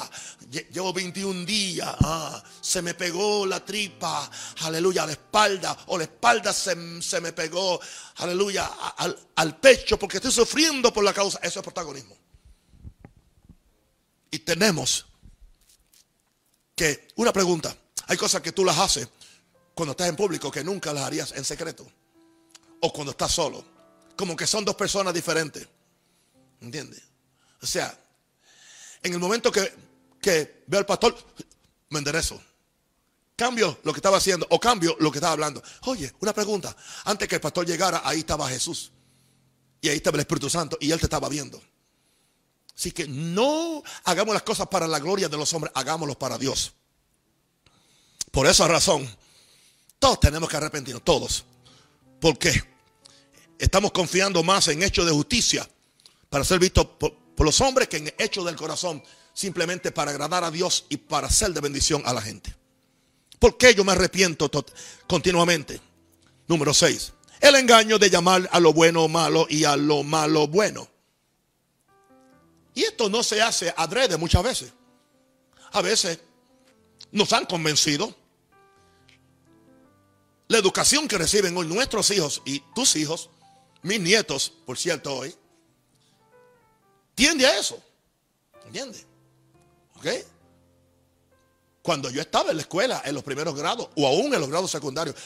Llevo 21 días, ah, se me pegó la tripa, aleluya, a la espalda, o la espalda se, me pegó, aleluya, al, al pecho, porque estoy sufriendo por la causa. Eso es protagonismo. Y tenemos que, una pregunta, hay cosas que tú las haces cuando estás en público que nunca las harías en secreto. o cuando estás solo. Como que son dos personas diferentes. ¿Entiendes? O sea, en el momento que, que veo al pastor, me enderezo. Cambio lo que estaba haciendo o cambio lo que estaba hablando. Oye, una pregunta. Antes que el pastor llegara, ahí estaba Jesús. Y ahí estaba el Espíritu Santo y él te estaba viendo. Así que no hagamos las cosas para la gloria de los hombres, hagámoslo para Dios. Por esa razón, todos tenemos que arrepentirnos, todos. Porque estamos confiando más en hechos de justicia para ser vistos por, los hombres que en hechos del corazón, simplemente para agradar a Dios y para ser de bendición a la gente. ¿Por qué yo me arrepiento continuamente? Número 6. El engaño de llamar a lo bueno malo y a lo malo bueno. Y esto no se hace adrede muchas veces. A veces nos han convencido. La educación que reciben hoy nuestros hijos y tus hijos, mis nietos, por cierto, hoy, tiende a eso. ¿Entiendes? ¿Ok? Cuando yo estaba en la escuela, en los primeros grados, o aún en los grados secundarios,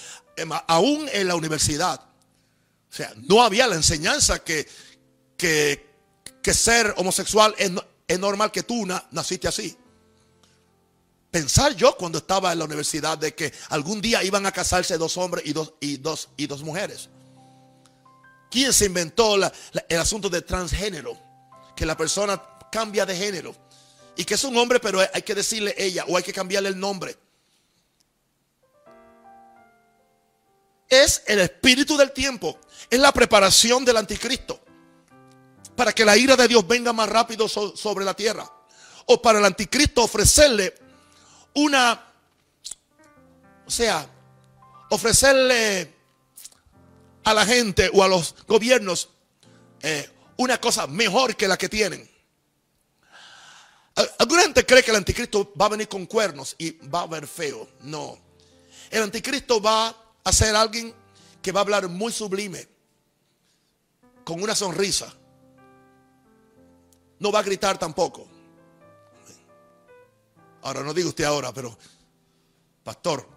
aún en la universidad, o sea, no había la enseñanza que, que, ser homosexual es, es, normal que tú naciste así. Pensar yo cuando estaba en la universidad de que algún día iban a casarse dos hombres y dos, y dos, y dos mujeres. ¿Quién se inventó el asunto de transgénero? Que la persona cambia de género y que es un hombre, pero hay que decirle ella o hay que cambiarle el nombre. Es el espíritu del tiempo, es la preparación del anticristo para que la ira de Dios venga más rápido sobre la tierra. O para el anticristo ofrecerle una, o sea, ofrecerle a la gente o a los gobiernos eh, una cosa mejor que la que tienen. Alguna gente cree que el anticristo va a venir con cuernos y va a ver feo. No. El anticristo va a ser alguien que va a hablar muy sublime, con una sonrisa. No va a gritar tampoco. Ahora, no diga usted ahora, pero, pastor,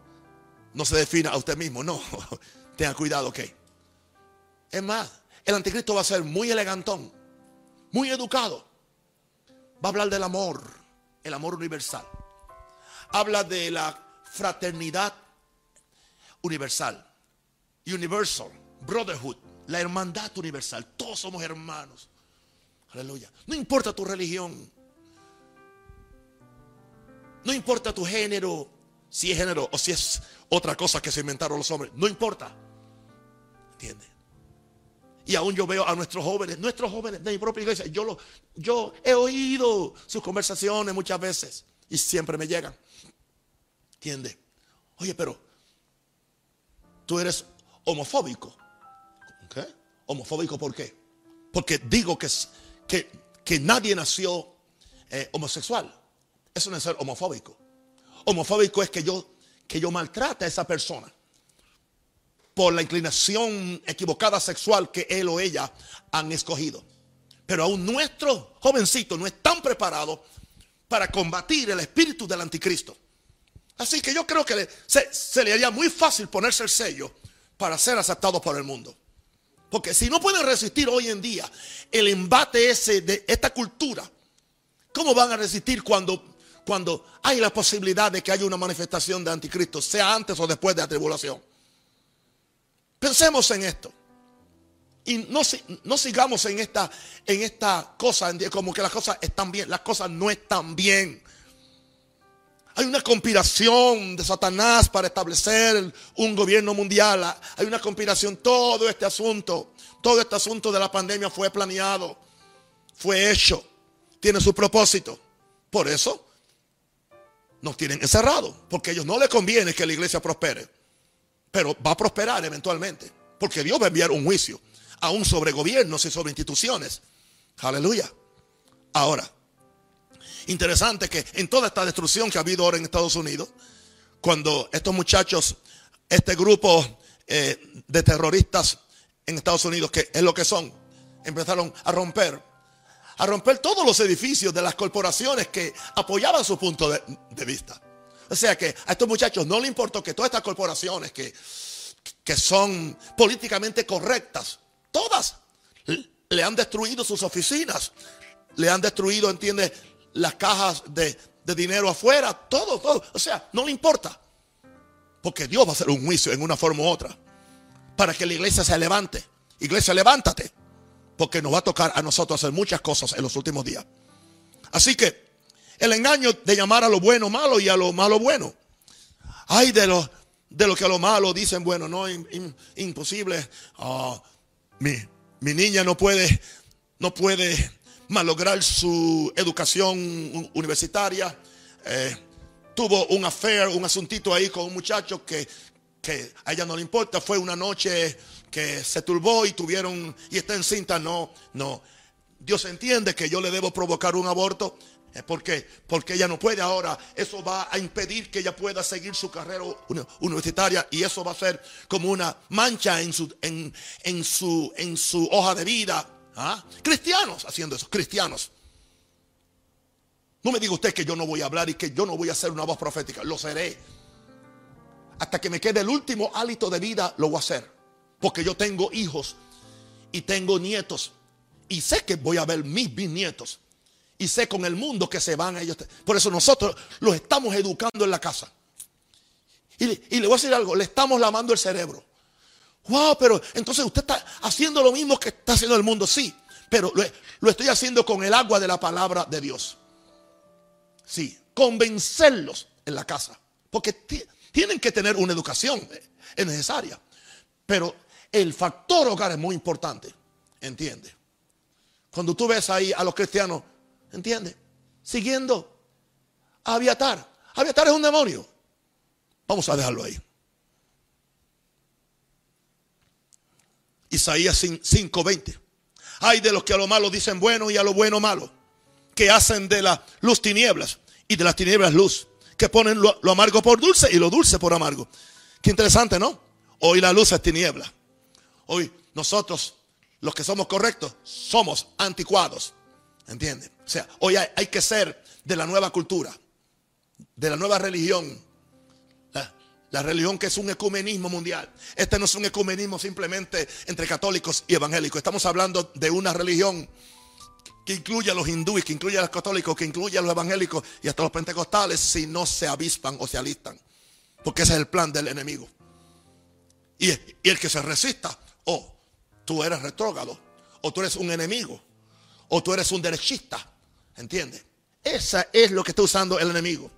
no se defina a usted mismo. No, tenga cuidado, ok. Es más, el anticristo va a ser muy elegantón, muy educado va a hablar del amor, el amor universal. Habla de la fraternidad universal, universal, brotherhood, la hermandad universal. Todos somos hermanos. Aleluya. No importa tu religión. No importa tu género, si es género o si es otra cosa que se inventaron los hombres. No importa. ¿Entiendes? Y aún yo veo a nuestros jóvenes, nuestros jóvenes de mi propia iglesia, yo, lo, yo he oído sus conversaciones muchas veces y siempre me llegan. ¿Entiendes? Oye, pero tú eres homofóbico. ¿Qué? ¿Homofóbico por qué? Porque digo que, que, que nadie nació eh, homosexual. Eso no es ser homofóbico. Homofóbico es que yo, que yo maltrate a esa persona por la inclinación equivocada sexual que él o ella han escogido. Pero aún nuestro jovencito no es tan preparado para combatir el espíritu del anticristo. Así que yo creo que se, le haría muy fácil ponerse el sello para ser aceptado por el mundo. Porque si no pueden resistir hoy en día el embate ese de esta cultura, ¿cómo van a resistir cuando, cuando hay la posibilidad de que haya una manifestación de anticristo, sea antes o después de la tribulación? Pensemos en esto. Y no, sigamos en esta, en esta cosa, como que las cosas están bien. Las cosas no están bien. Hay una conspiración de Satanás para establecer un gobierno mundial. Hay una conspiración. Todo este asunto, todo este asunto de la pandemia fue planeado, fue hecho, tiene su propósito. Por eso nos tienen encerrados, porque a ellos no les conviene que la iglesia prospere pero va a prosperar eventualmente. Porque Dios va a enviar un juicio, aún sobre gobiernos y sobre instituciones. Aleluya. Ahora, interesante que en toda esta destrucción que ha habido ahora en Estados Unidos, cuando estos muchachos, este grupo eh, de terroristas en Estados Unidos, que es lo que son, empezaron a romper, a romper todos los edificios de las corporaciones que apoyaban su punto de vista. O sea que a estos muchachos no le importó que todas estas corporaciones que, que son políticamente correctas, todas le han destruido sus oficinas, le han destruido, entiende, las cajas de, de dinero afuera, todo, todo. O sea, no le importa. Porque Dios va a hacer un juicio en una forma u otra. Para que la iglesia se levante. Iglesia, levántate. Porque nos va a tocar a nosotros hacer muchas cosas en los últimos días. Así que el engaño de llamar a lo bueno malo y a lo malo bueno. Hay de los de lo que a lo malo dicen, bueno, no, imposible. Ah, mi, mi, niña no puede, no puede malograr su educación universitaria. Eh, tuvo un affair, un asuntito ahí con un muchacho que, que a ella no le importa. Fue una noche que se turbó y tuvieron, y está encinta. No, no. Dios entiende que yo le debo provocar un aborto. ¿Por qué? Porque ella no puede ahora. Eso va a impedir que ella pueda seguir su carrera universitaria y eso va a ser como una mancha en su, en, en su, en su hoja de vida. ¿Ah? Cristianos haciendo eso, cristianos. No me diga usted que yo no voy a hablar y que yo no voy a hacer una voz profética. Lo seré. Hasta que me quede el último hálito de vida, lo voy a hacer. Porque yo tengo hijos y tengo nietos. Y sé que voy a ver mis bisnietos y sé con el mundo que se van a ellos. Por eso nosotros los estamos educando en la casa. Y, le voy a decir algo, le estamos lavando el cerebro. Wow, pero entonces usted está haciendo lo mismo que está haciendo el mundo. Sí, pero lo, lo estoy haciendo con el agua de la palabra de Dios. Sí, convencerlos en la casa. Porque tienen que tener una educación, eh, es necesaria. Pero el factor hogar es muy importante, ¿entiende? Cuando tú ves ahí a los cristianos ¿Entiende? Siguiendo a Aviatar. Aviatar es un demonio. Vamos a dejarlo ahí. Isaías 5:20. Hay de los que a lo malo dicen bueno y a lo bueno malo. Que hacen de la luz tinieblas y de las tinieblas luz. Que ponen lo, lo amargo por dulce y lo dulce por amargo. Qué interesante, ¿no? Hoy la luz es tiniebla. Hoy nosotros, los que somos correctos, somos anticuados. ¿Entienden? O sea, hoy hay, que ser de la nueva cultura, de la nueva religión. La, religión que es un ecumenismo mundial. Este no es un ecumenismo simplemente entre católicos y evangélicos. Estamos hablando de una religión que incluye a los hindúes, que incluye a los católicos, que incluye a los evangélicos y hasta los pentecostales si no se avispan o se alistan. Porque ese es el plan del enemigo. Y, y el que se resista, o oh, tú eres retrógrado, o tú eres un enemigo o tú eres un derechista. ¿Entiendes? Esa es lo que está usando el enemigo.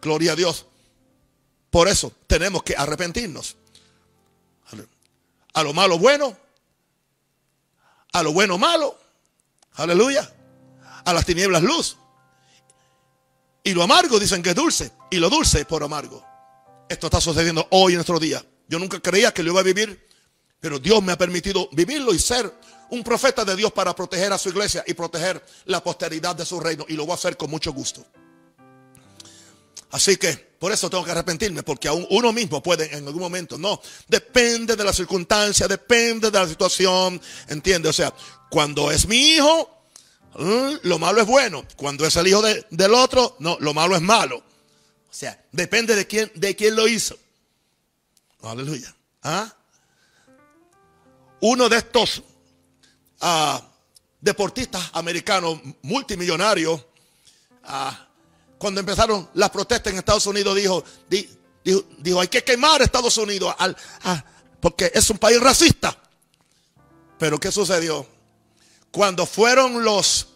Gloria a Dios. Por eso tenemos que arrepentirnos. A lo malo bueno. A lo bueno malo. Aleluya. A las tinieblas luz. Y lo amargo dicen que es dulce. Y lo dulce por amargo. Esto está sucediendo hoy en nuestro día. Yo nunca creía que lo iba a vivir. Pero Dios me ha permitido vivirlo y ser un profeta de Dios para proteger a su iglesia y proteger la posteridad de su reino. Y lo voy a hacer con mucho gusto. Así que por eso tengo que arrepentirme, porque aún uno mismo puede en algún momento, no, depende de la circunstancia, depende de la situación, ¿entiende? O sea, cuando es mi hijo, mm, lo malo es bueno. Cuando es el hijo del otro, no, lo malo es malo. O sea, depende de quién, de quién lo hizo. Aleluya. ¿Ah? Uno de estos deportistas americanos multimillonarios, cuando empezaron las protestas en Estados Unidos, dijo, dijo, hay que quemar Estados Unidos porque es un país racista. Pero ¿qué sucedió? Cuando fueron los,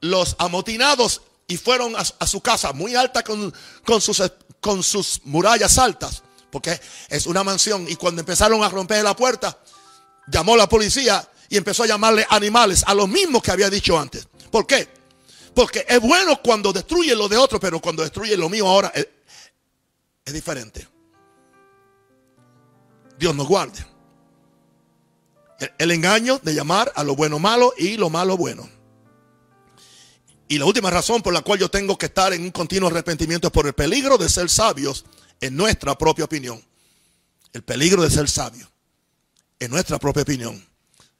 los amotinados y fueron a, su casa muy alta con, con, sus, con sus murallas altas, porque es una mansión, y cuando empezaron a romper la puerta, llamó la policía y empezó a llamarle animales a los mismos que había dicho antes. ¿Por qué? Porque es bueno cuando destruye lo de otro, pero cuando destruye lo mío ahora es, es diferente. Dios nos guarde. El, el, engaño de llamar a lo bueno malo y lo malo bueno. Y la última razón por la cual yo tengo que estar en un continuo arrepentimiento es por el peligro de ser sabios en nuestra propia opinión. El peligro de ser sabios en nuestra propia opinión.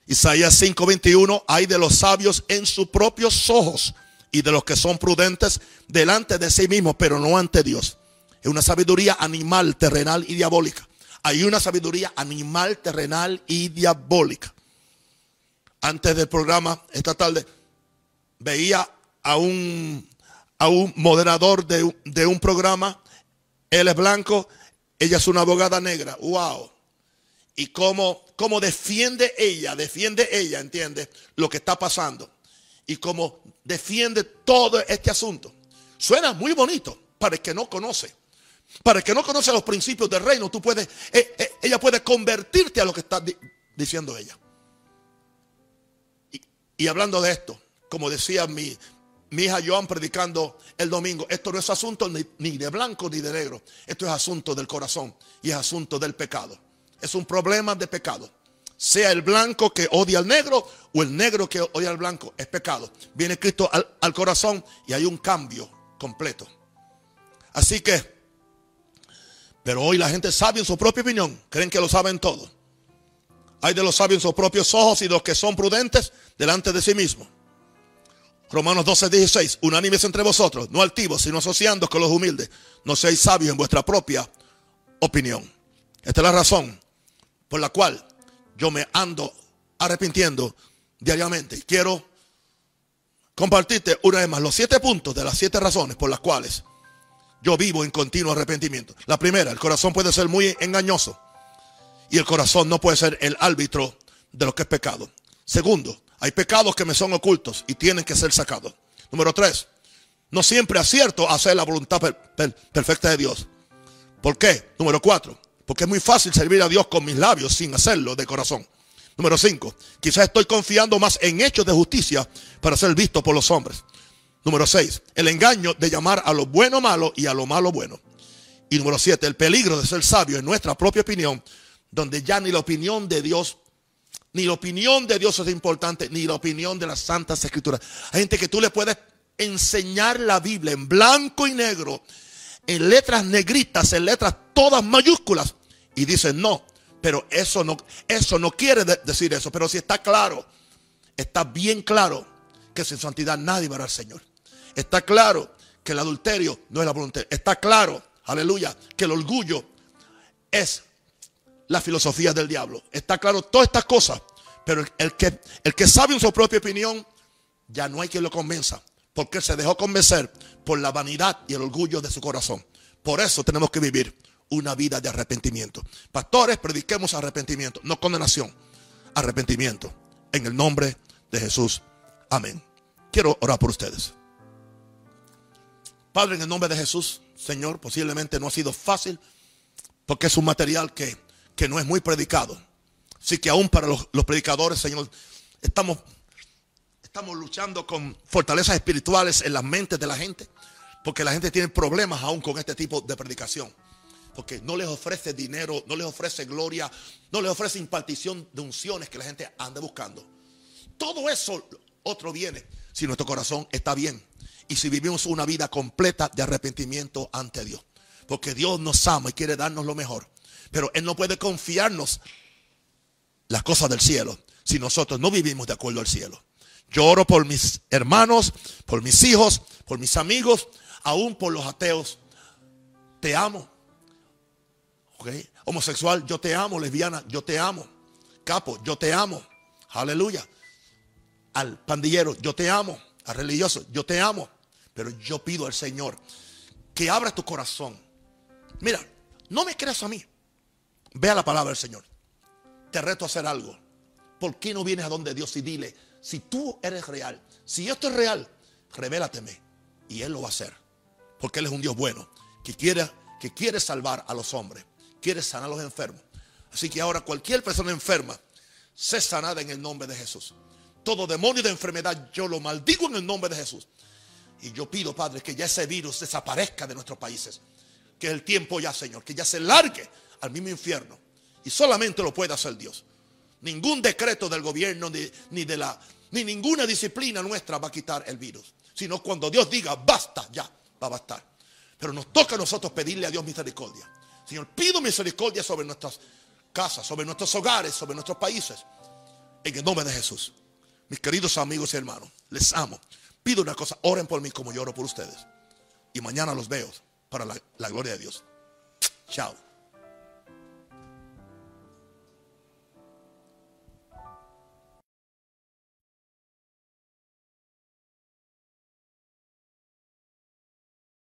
Isaías 5:21, hay de los sabios en sus propios ojos y de los que son prudentes delante de sí mismos, pero no ante Dios. Es una sabiduría animal, terrenal y diabólica. Hay una sabiduría animal, terrenal y diabólica. Antes del programa, esta tarde, veía a un, a un moderador de, de un programa. Él es blanco, ella es una abogada negra. ¡Wow! Y cómo, cómo defiende ella, defiende ella, ¿entiende? Lo que está pasando. Y cómo defiende todo este asunto. Suena muy bonito para el que no conoce. Para el que no conoce los principios del reino, tú puedes, eh, eh, ella puede convertirte a lo que está diciendo ella. Y, hablando de esto, como decía mi, hija Joan predicando el domingo, esto no es asunto ni, de blanco ni de negro, esto es asunto del corazón y es asunto del pecado. Es un problema de pecado. Sea el blanco que odia al negro o el negro que odia al blanco, es pecado. Viene Cristo al, al corazón y hay un cambio completo. Así que, pero hoy la gente sabe en su propia opinión, creen que lo saben todo. Hay de los sabios en sus propios ojos y los que son prudentes delante de sí mismos. Romanos 12, 16. Unánimes entre vosotros, no altivos, sino asociando con los humildes. No seáis sabios en vuestra propia opinión. Esta es la razón por la cual yo me ando arrepintiendo diariamente. Quiero compartirte una vez más los siete puntos de las siete razones por las cuales yo vivo en continuo arrepentimiento. La primera, el corazón puede ser muy engañoso y el corazón no puede ser el árbitro de lo que es pecado. Segundo, hay pecados que me son ocultos y tienen que ser sacados. Número tres, no siempre acierto a hacer la voluntad perfecta de Dios. ¿Por qué? Número cuatro, porque es muy fácil servir a Dios con mis labios sin hacerlo de corazón. Número cinco, quizás estoy confiando más en hechos de justicia para ser visto por los hombres. Número 6, el engaño de llamar a lo bueno malo y a lo malo bueno. Y número 7, el peligro de ser sabio en nuestra propia opinión, donde ya ni la opinión de Dios, ni la opinión de Dios es importante, ni la opinión de las santas escrituras. Hay gente que tú le puedes enseñar la Biblia en blanco y negro, en letras negritas, en letras todas mayúsculas, y dicen no, pero eso no, eso no quiere decir eso, pero si está claro, está bien claro que sin santidad nadie verá al Señor. Está claro que el adulterio no es la voluntad. Está claro, aleluya, que el orgullo es la filosofía del diablo. Está claro todas estas cosas. Pero el, que, el que sabe en su propia opinión, ya no hay quien lo convenza. Porque se dejó convencer por la vanidad y el orgullo de su corazón. Por eso tenemos que vivir una vida de arrepentimiento. Pastores, prediquemos arrepentimiento, no condenación. Arrepentimiento. En el nombre de Jesús. Amén. Quiero orar por ustedes. Padre, en el nombre de Jesús, Señor, posiblemente no ha sido fácil porque es un material que, que no es muy predicado. Así que aún para los, predicadores, Señor, estamos, estamos luchando con fortalezas espirituales en las mentes de la gente. Porque la gente tiene problemas aún con este tipo de predicación. Porque no les ofrece dinero, no les ofrece gloria, no les ofrece impartición de unciones que la gente anda buscando. Todo eso otro viene si nuestro corazón está bien y si vivimos una vida completa de arrepentimiento ante Dios. Porque Dios nos ama y quiere darnos lo mejor. Pero Él no puede confiarnos las cosas del cielo si nosotros no vivimos de acuerdo al cielo. Yo oro por mis hermanos, por mis hijos, por mis amigos, aún por los ateos. Te amo. Homosexual, yo te amo. Lesbiana, yo te amo. Capo, yo te amo. Aleluya. Al pandillero, yo te amo. Al religioso, yo te amo. Pero yo pido al Señor que abra tu corazón. Mira, no me creas a mí. Ve a la palabra del Señor. Te reto a hacer algo. ¿Por qué no vienes a donde Dios y dile, si tú eres real, si esto es real, revélateme. Y Él lo va a hacer. Porque Él es un Dios bueno, que quiere, que quiere salvar a los hombres, quiere sanar a los enfermos. Así que ahora cualquier persona enferma, sé sanada en el nombre de Jesús. Todo demonio de enfermedad yo lo maldigo en el nombre de Jesús. Y yo pido, Padre, que ya ese virus desaparezca de nuestros países. Que el tiempo ya, Señor, que ya se largue al mismo infierno. Y solamente lo puede hacer Dios. Ningún decreto del gobierno ni, de la ni ninguna disciplina nuestra va a quitar el virus. Sino cuando Dios diga, basta, ya, va a bastar. Pero nos toca a nosotros pedirle a Dios misericordia. Señor, pido misericordia sobre nuestras casas, sobre nuestros hogares, sobre nuestros países. En el nombre de Jesús. Mis queridos amigos y hermanos, les amo. Pido una cosa, oren por mí como yo oro por ustedes. Y mañana los veo para la, la gloria de Dios. Chao.